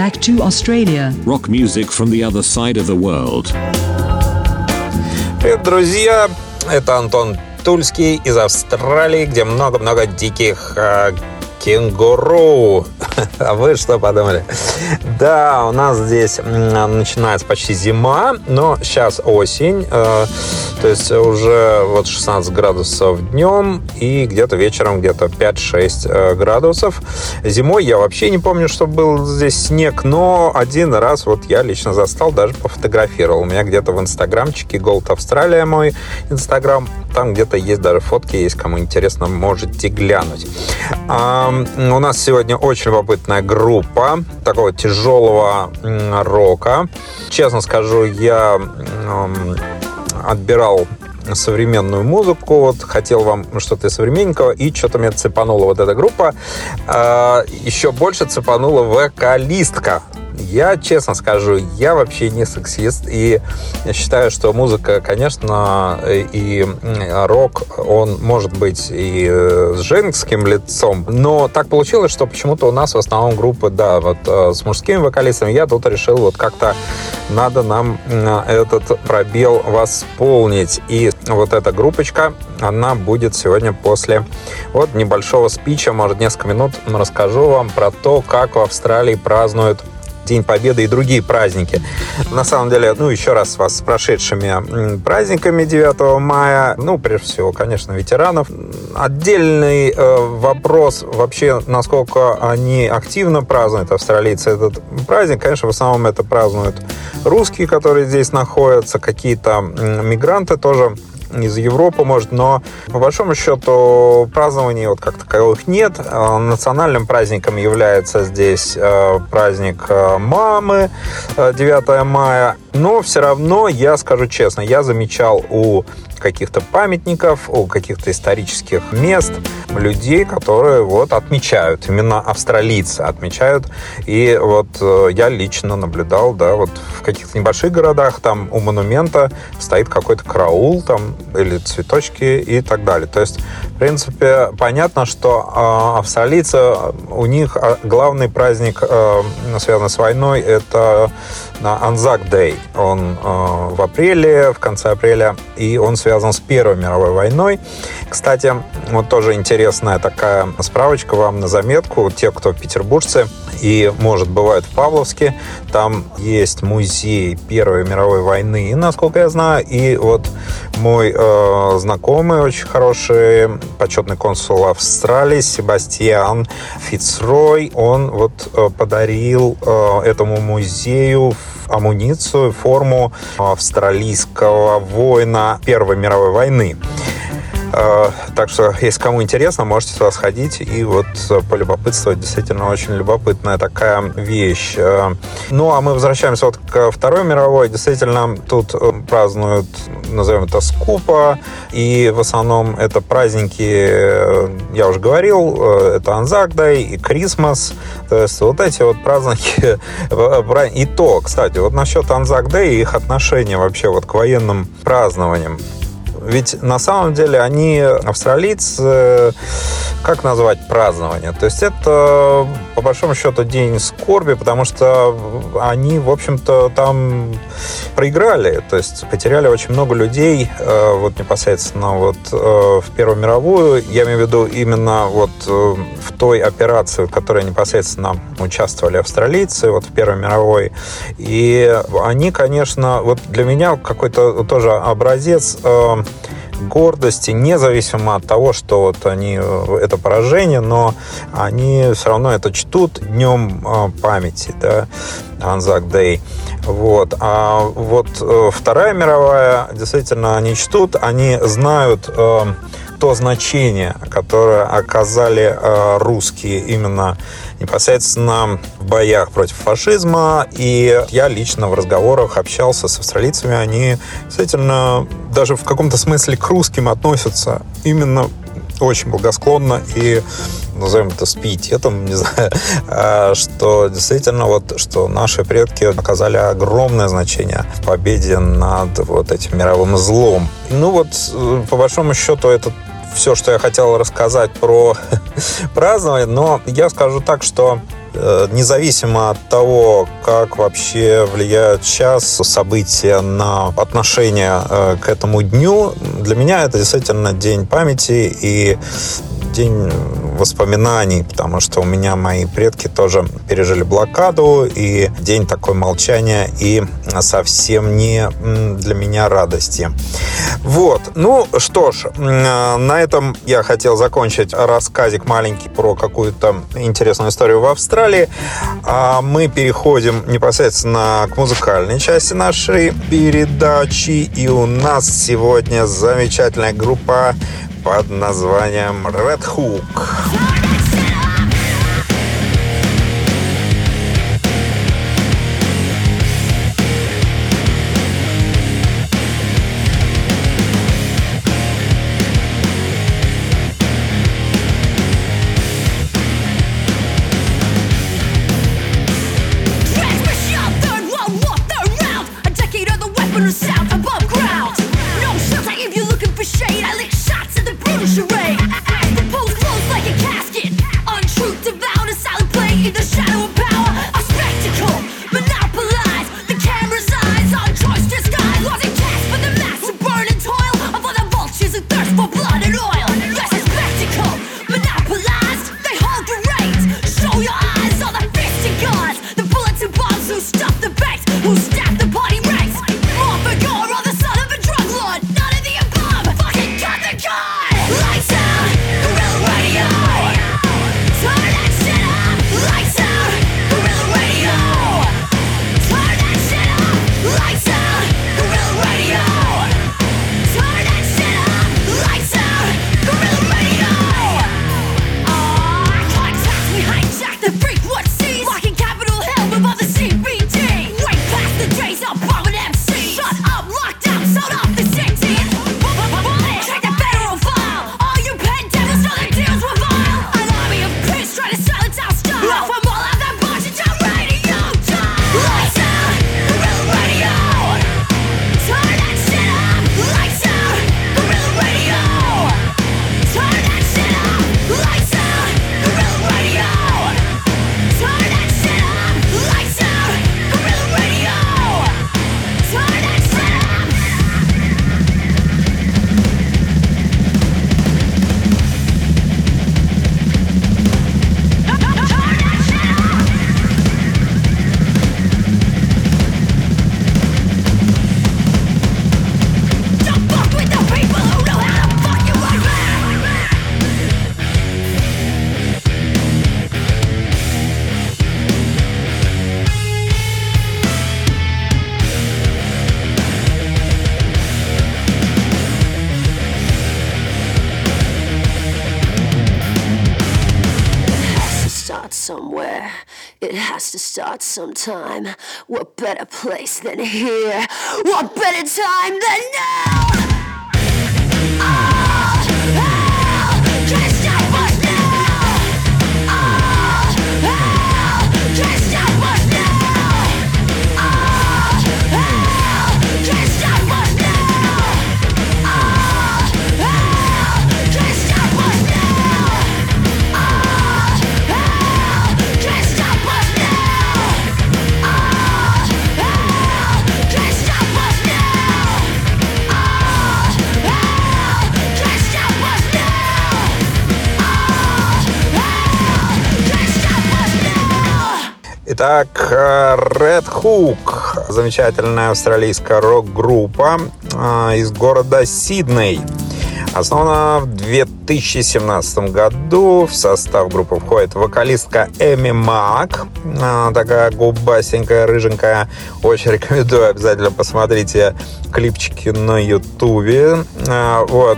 back to Australia. Rock music from the other side of the world. Привет, друзья! Это Антон Тульский из Австралии, где много-много диких э, кенгуру. А вы что подумали? Да, у нас здесь начинается почти зима, но сейчас осень. Э, то есть уже вот 16 градусов днем и где-то вечером где-то 5-6 э, градусов. Зимой я вообще не помню, что был здесь снег, но один раз вот я лично застал, даже пофотографировал. У меня где-то в инстаграмчике Gold Австралия мой инстаграм. Там где-то есть даже фотки, есть кому интересно, можете глянуть. А, у нас сегодня очень любопытная группа такого тяжелого рока. Честно скажу, я отбирал современную музыку, вот, хотел вам что-то современненького, и что-то меня цепанула вот эта группа. А, еще больше цепанула вокалистка я честно скажу, я вообще не сексист, и считаю, что музыка, конечно, и рок, он может быть и с женским лицом, но так получилось, что почему-то у нас в основном группы, да, вот э, с мужскими вокалистами, я тут решил вот как-то надо нам этот пробел восполнить. И вот эта группочка, она будет сегодня после вот небольшого спича, может, несколько минут расскажу вам про то, как в Австралии празднуют День Победы и другие праздники. На самом деле, ну, еще раз вас с прошедшими праздниками 9 мая. Ну, прежде всего, конечно, ветеранов. Отдельный э, вопрос вообще, насколько они активно празднуют, австралийцы, этот праздник. Конечно, в основном это празднуют русские, которые здесь находятся, какие-то мигранты тоже из Европы, может, но по большому счету празднований вот как таковых нет. Э, национальным праздником является здесь э, праздник э, мамы 9 мая, но все равно, я скажу честно, я замечал у каких-то памятников, у каких-то исторических мест, людей, которые вот отмечают, именно австралийцы отмечают. И вот э, я лично наблюдал, да, вот в каких-то небольших городах там у монумента стоит какой-то караул там или цветочки и так далее. То есть, в принципе, понятно, что э, австралийцы, у них а, главный праздник, э, связанный с войной, это на Анзак Дэй. Он э, в апреле, в конце апреля, и он связан с Первой мировой войной. Кстати, вот тоже интересная такая справочка вам на заметку. Те, кто петербуржцы и, может, бывают в Павловске, там есть музей Первой мировой войны, насколько я знаю. И вот мой э, знакомый, очень хороший почетный консул Австралии Себастьян Фицрой, он вот э, подарил э, этому музею амуницию, форму австралийского воина Первой мировой войны. Э, так что, если кому интересно, можете туда сходить и вот полюбопытствовать. Действительно, очень любопытная такая вещь. Э, ну, а мы возвращаемся вот к Второй мировой. Действительно, тут э, празднуют, назовем это, скупа. И в основном это праздники, я уже говорил, это Анзак Дай и Крисмас. То есть вот эти вот праздники. И то, кстати, вот насчет Анзак Дай и их отношения вообще вот к военным празднованиям. Ведь на самом деле они, австралийцы, как назвать празднование? То есть это, по большому счету, день скорби, потому что они, в общем-то, там проиграли, то есть потеряли очень много людей, э, вот непосредственно вот э, в Первую мировую, я имею в виду именно вот э, в той операции, в которой непосредственно участвовали австралийцы, вот в Первой мировой, и они, конечно, вот для меня какой-то тоже образец гордости, независимо от того, что вот они это поражение, но они все равно это чтут днем а, памяти, да, Анзак Дэй. Вот. А вот э, Вторая мировая, действительно, они чтут, они знают э, то значение, которое оказали э, русские именно непосредственно в боях против фашизма. И я лично в разговорах общался с австралийцами. Они действительно даже в каком-то смысле к русским относятся именно очень благосклонно и назовем это с пиететом, не знаю, а, что действительно вот, что наши предки оказали огромное значение в победе над вот этим мировым злом. Ну вот, э, по большому счету, этот все, что я хотел рассказать про празднование, но я скажу так, что э, независимо от того, как вообще влияют сейчас события на отношение э, к этому дню, для меня это действительно день памяти и день воспоминаний, потому что у меня мои предки тоже пережили блокаду, и день такой молчания и совсем не для меня радости. Вот. Ну что ж, на этом я хотел закончить рассказик маленький про какую-то интересную историю в Австралии. А мы переходим непосредственно к музыкальной части нашей передачи. И у нас сегодня замечательная группа под названием Red Hook. Sometime. What better place than here? What better time than now? Итак, Red Hook, замечательная австралийская рок-группа а, из города Сидней. Основана в 2017 году. В состав группы входит вокалистка Эми Мак. А, такая губастенькая, рыженькая. Очень рекомендую. Обязательно посмотрите клипчики на ютубе. А, вот.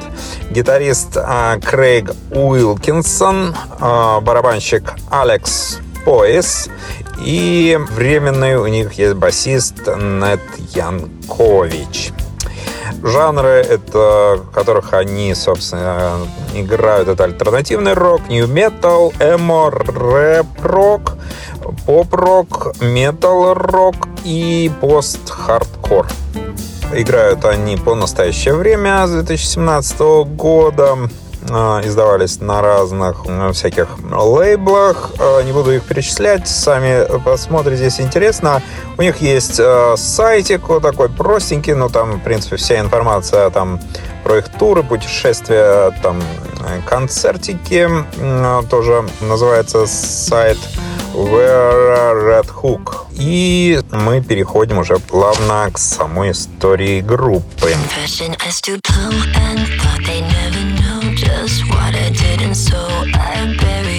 Гитарист Крейг Уилкинсон. Барабанщик Алекс Пояс и временный у них есть басист Нет Янкович. Жанры, это, которых они, собственно, играют, это альтернативный рок, нью метал, эмо, рэп-рок, поп-рок, метал-рок и пост-хардкор. Играют они по настоящее время с 2017 года. Э, издавались на разных э, всяких лейблах. Э, не буду их перечислять, сами посмотрите, здесь интересно. У них есть сайтик вот такой простенький, но там, в принципе, вся информация там про их туры, путешествия, там концертики. Тоже называется сайт Where Red Hook. И мы переходим уже плавно к самой истории группы. And and so I buried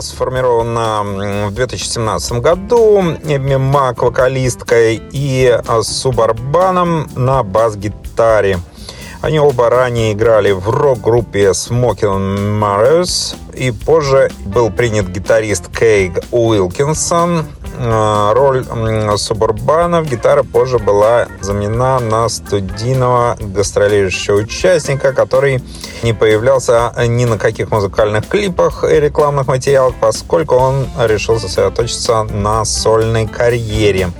сформирована в 2017 году Мак вокалисткой и а, Субарбаном на бас-гитаре. Они оба ранее играли в рок-группе Smoking Mirrors, и позже был принят гитарист Кейг Уилкинсон. Э, Роль Субурбана в гитаре позже была заменена на студийного гастролирующего участника, который не появлялся ни на каких музыкальных клипах и рекламных материалах, поскольку он решил сосредоточиться на сольной карьере.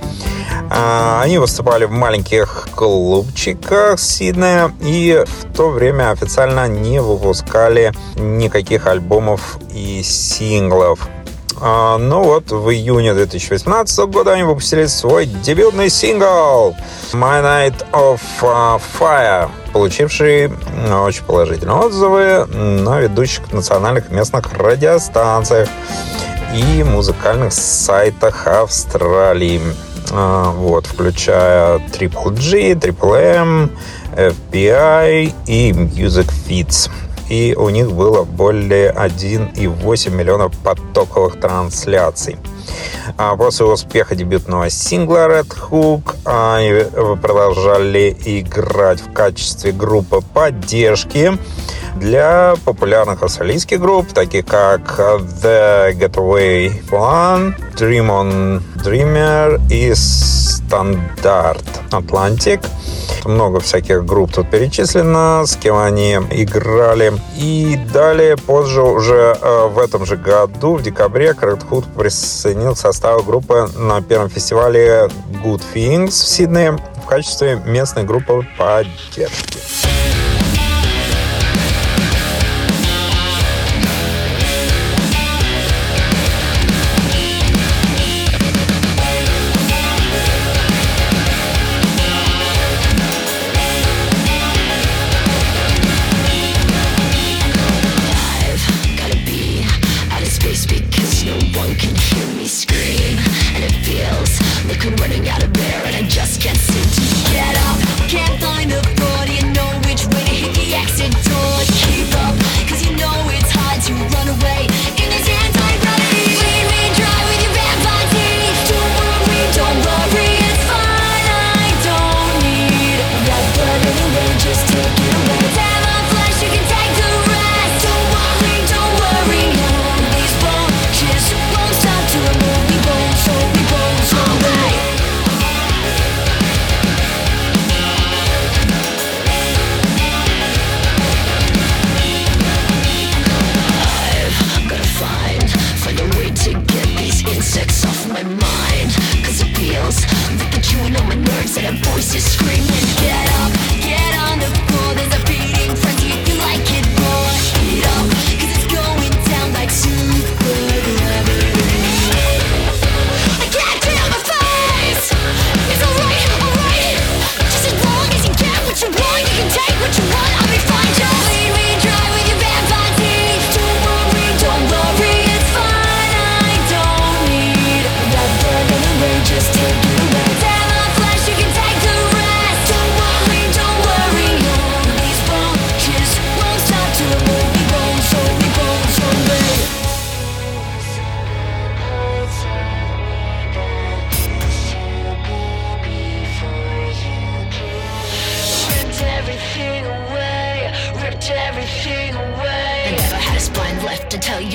А, Они выступали в маленьких клубчиках Сиднея и в то время официально не выпускали никаких альбомов и синглов. А, Ну вот, в июне 2018 года они выпустили свой дебютный сингл «My Night of uh, Fire», получивший очень положительные отзывы на ведущих национальных местных радиостанциях и музыкальных сайтах Австралии. А, Вот, включая Triple G, Triple M, FBI и Music Feeds. И у них было более 1,8 миллионов потоковых трансляций. А После успеха дебютного сингла Red Hook они продолжали играть в качестве группы поддержки для популярных австралийских групп, таких как The Getaway One, Dream on Dreamer и Standard Atlantic много всяких групп тут перечислено, с кем они играли. И далее, позже, уже э, в этом же году, в декабре, Крэд Худ присоединил состав группы на первом фестивале Good Things в Сиднее в качестве местной группы поддержки.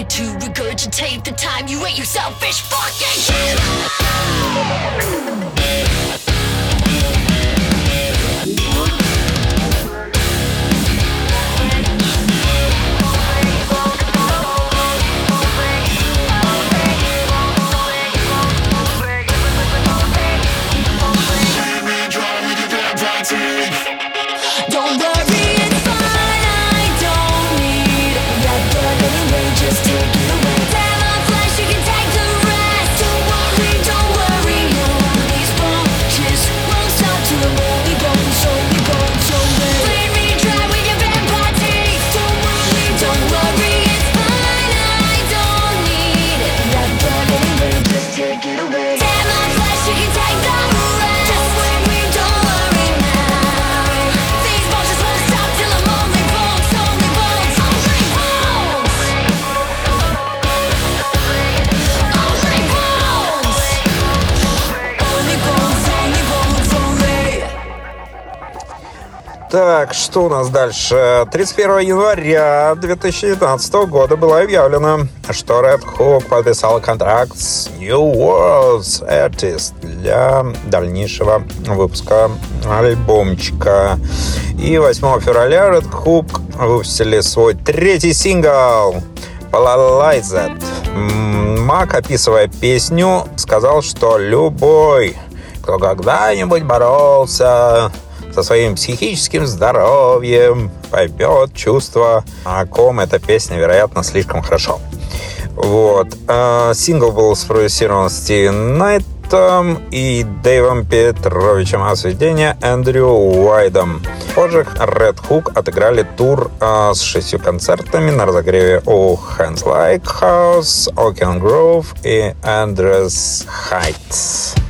need to regurgitate the time you ate, you selfish fucking shit. Так, что у нас дальше? 31 января 2019 года было объявлено, что Red Hook подписал контракт с New World's Artist для дальнейшего выпуска альбомчика. И 8 февраля Red Hook выпустили свой третий сингл «Polarize Мак, описывая песню, сказал, что любой, кто когда-нибудь боролся со своим психическим здоровьем, поймет чувство, о ком эта песня, вероятно, слишком хорошо. Вот. Э, сингл был спродюсирован Стивен Найтом и Дэйвом Петровичем, а сведение Эндрю Уайдом. Позже Red Hook отыграли тур э, с шестью концертами на разогреве у Hands Like House, Oaken Grove и Andres Heights.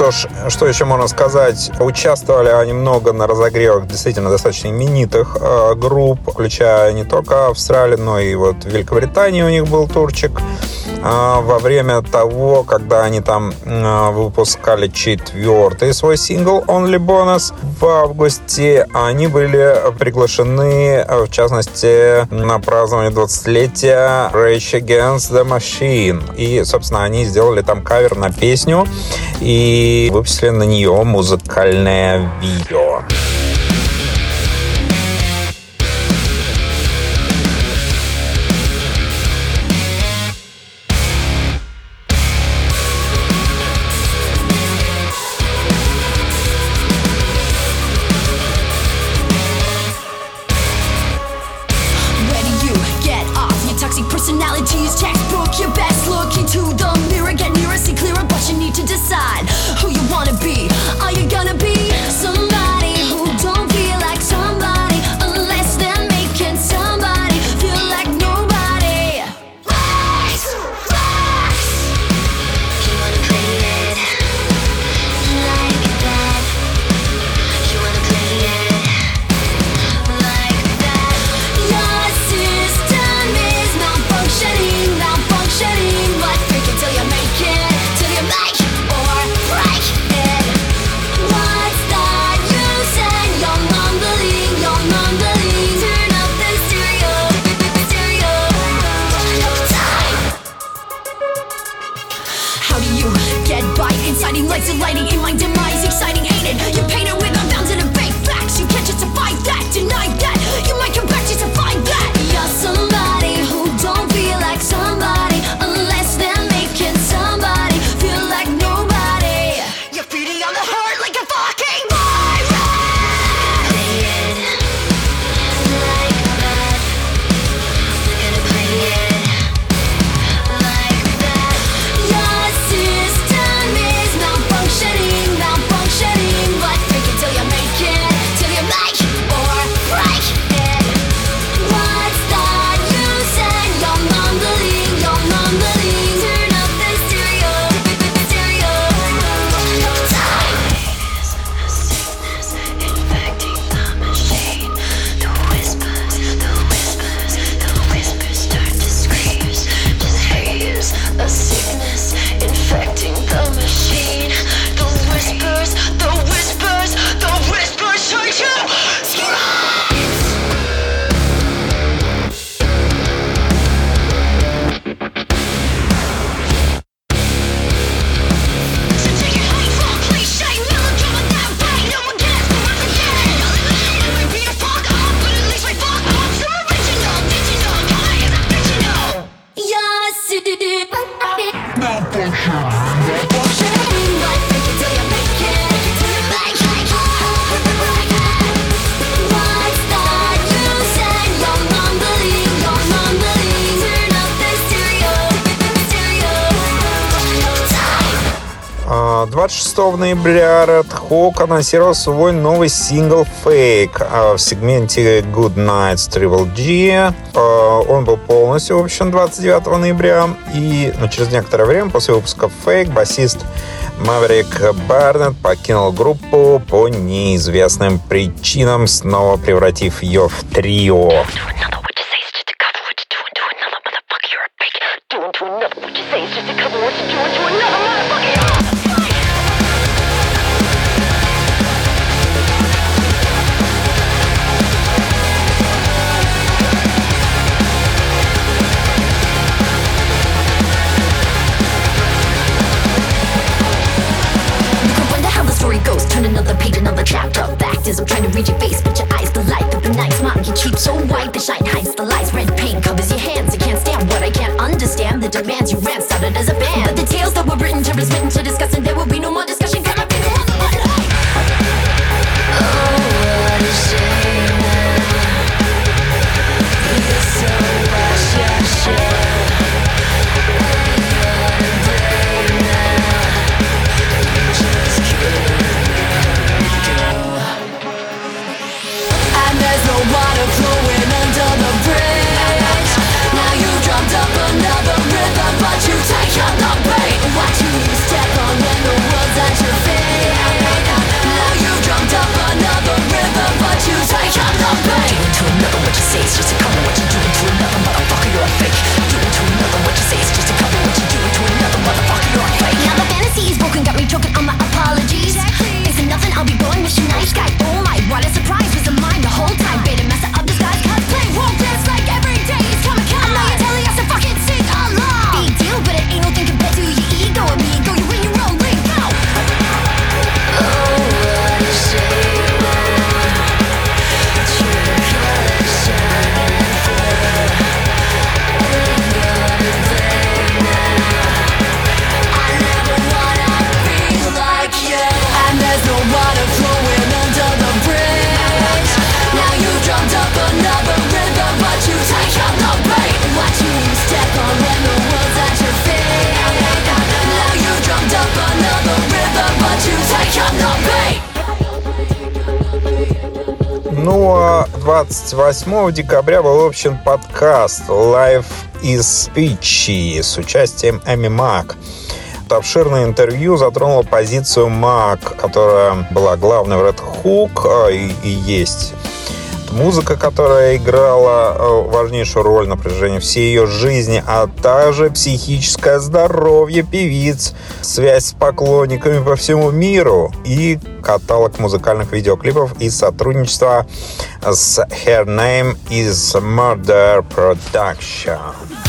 Что ж, что еще можно сказать? Участвовали они много на разогревах действительно достаточно именитых э, групп, включая не только Австралию, но и вот Великобритании у них был турчик. А, во время того, когда они там а, выпускали четвертый свой сингл Only Bonus в августе, они были приглашены, а, в частности, на празднование 20-летия Rage Against the Machine. И, собственно, они сделали там кавер на песню и выпустили на нее музыкальное видео. ноября Радхок анонсировал свой новый сингл «Fake» в сегменте «Good Nights Triple G». Э, он был полностью выпущен 29 ноября, и ну, через некоторое время после выпуска «Fake» басист Маврик Барнет покинул группу по неизвестным причинам, снова превратив ее в трио. 28 декабря был общен подкаст Life is Peachy с участием Эми Мак. Обширное интервью затронуло позицию Мак, которая была главной в Red Hook а, и, и есть музыка, которая играла э, важнейшую роль на протяжении всей ее жизни, а также психическое здоровье певиц, связь с поклонниками по всему миру и каталог музыкальных видеоклипов и сотрудничество с Her Name is Murder Production.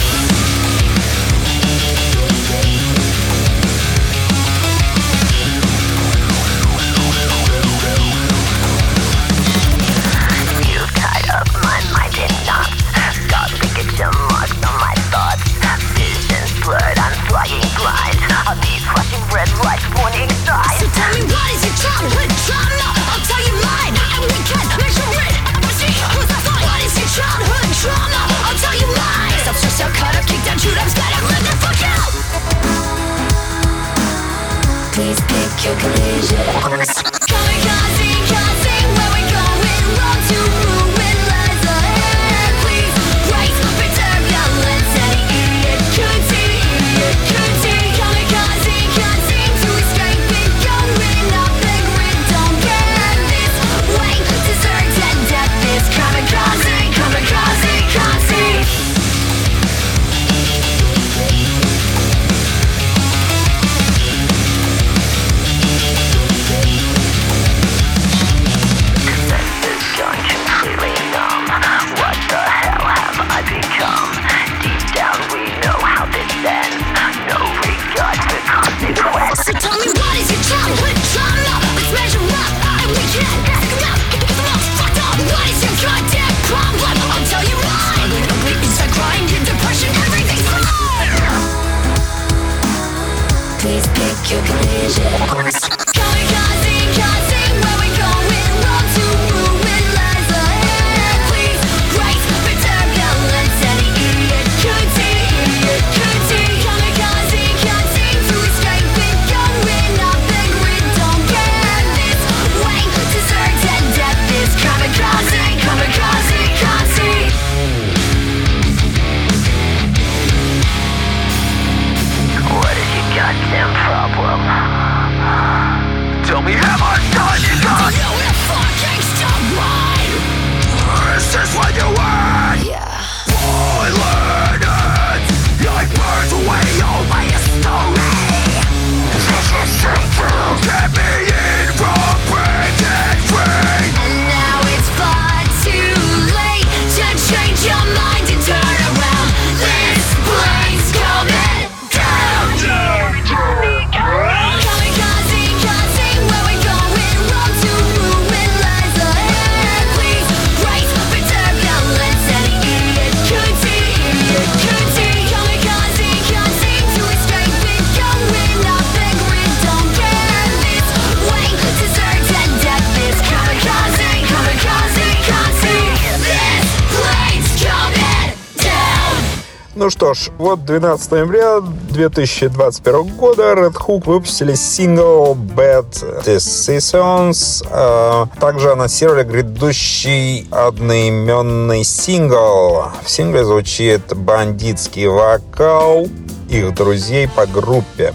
Ну что ж, вот 12 ноября 2021 года Red Hook выпустили сингл Bad Decisions. а Также анонсировали грядущий одноименный сингл. В сингле звучит бандитский вокал их друзей по группе.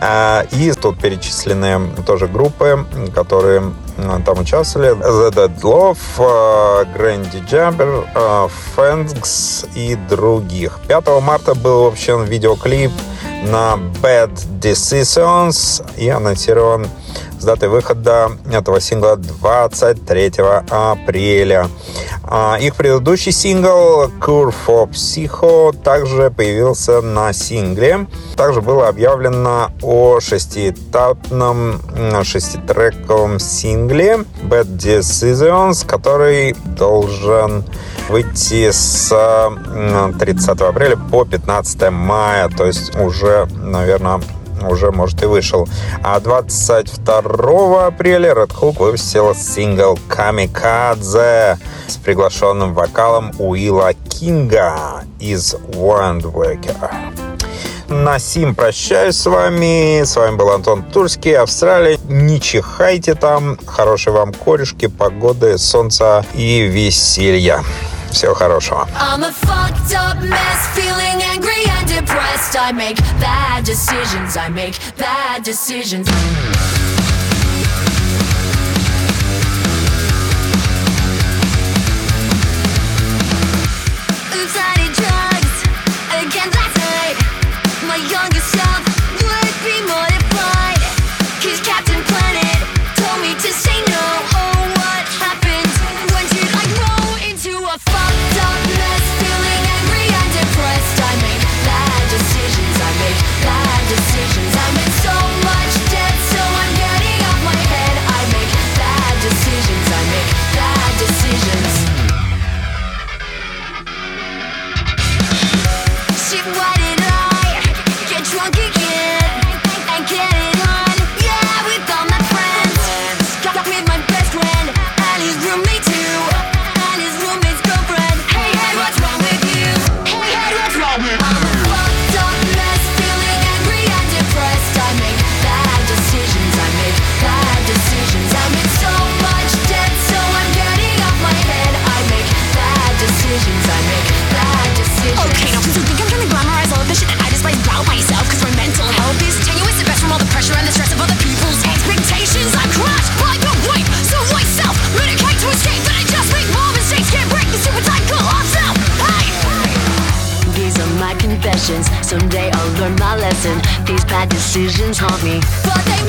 А, И тут перечислены тоже группы, которые там участвовали. The Dead Love, Jabber, а, Fangs и других. 5 марта был вообще видеоклип на Bad Decisions и анонсирован с датой выхода этого сингла 23 апреля. А, Их предыдущий сингл Cure for Psycho также появился на сингле. Также было объявлено о шестиэтапном шеститрековом сингле Bad Decisions, который должен выйти с 30 апреля по 15 мая, то есть уже, наверное, уже, может, и вышел. А 22 апреля Red Hook выпустила сингл «Камикадзе» с приглашенным вокалом Уилла Кинга из «Wandwaker». На сим прощаюсь с вами. С вами был Антон Тульский, Австралия. Не чихайте там. Хорошей вам корешки, погоды, солнца и веселья. I'm a fucked up mess, feeling angry and depressed. I make bad decisions, I make bad decisions. These bad decisions haunt me.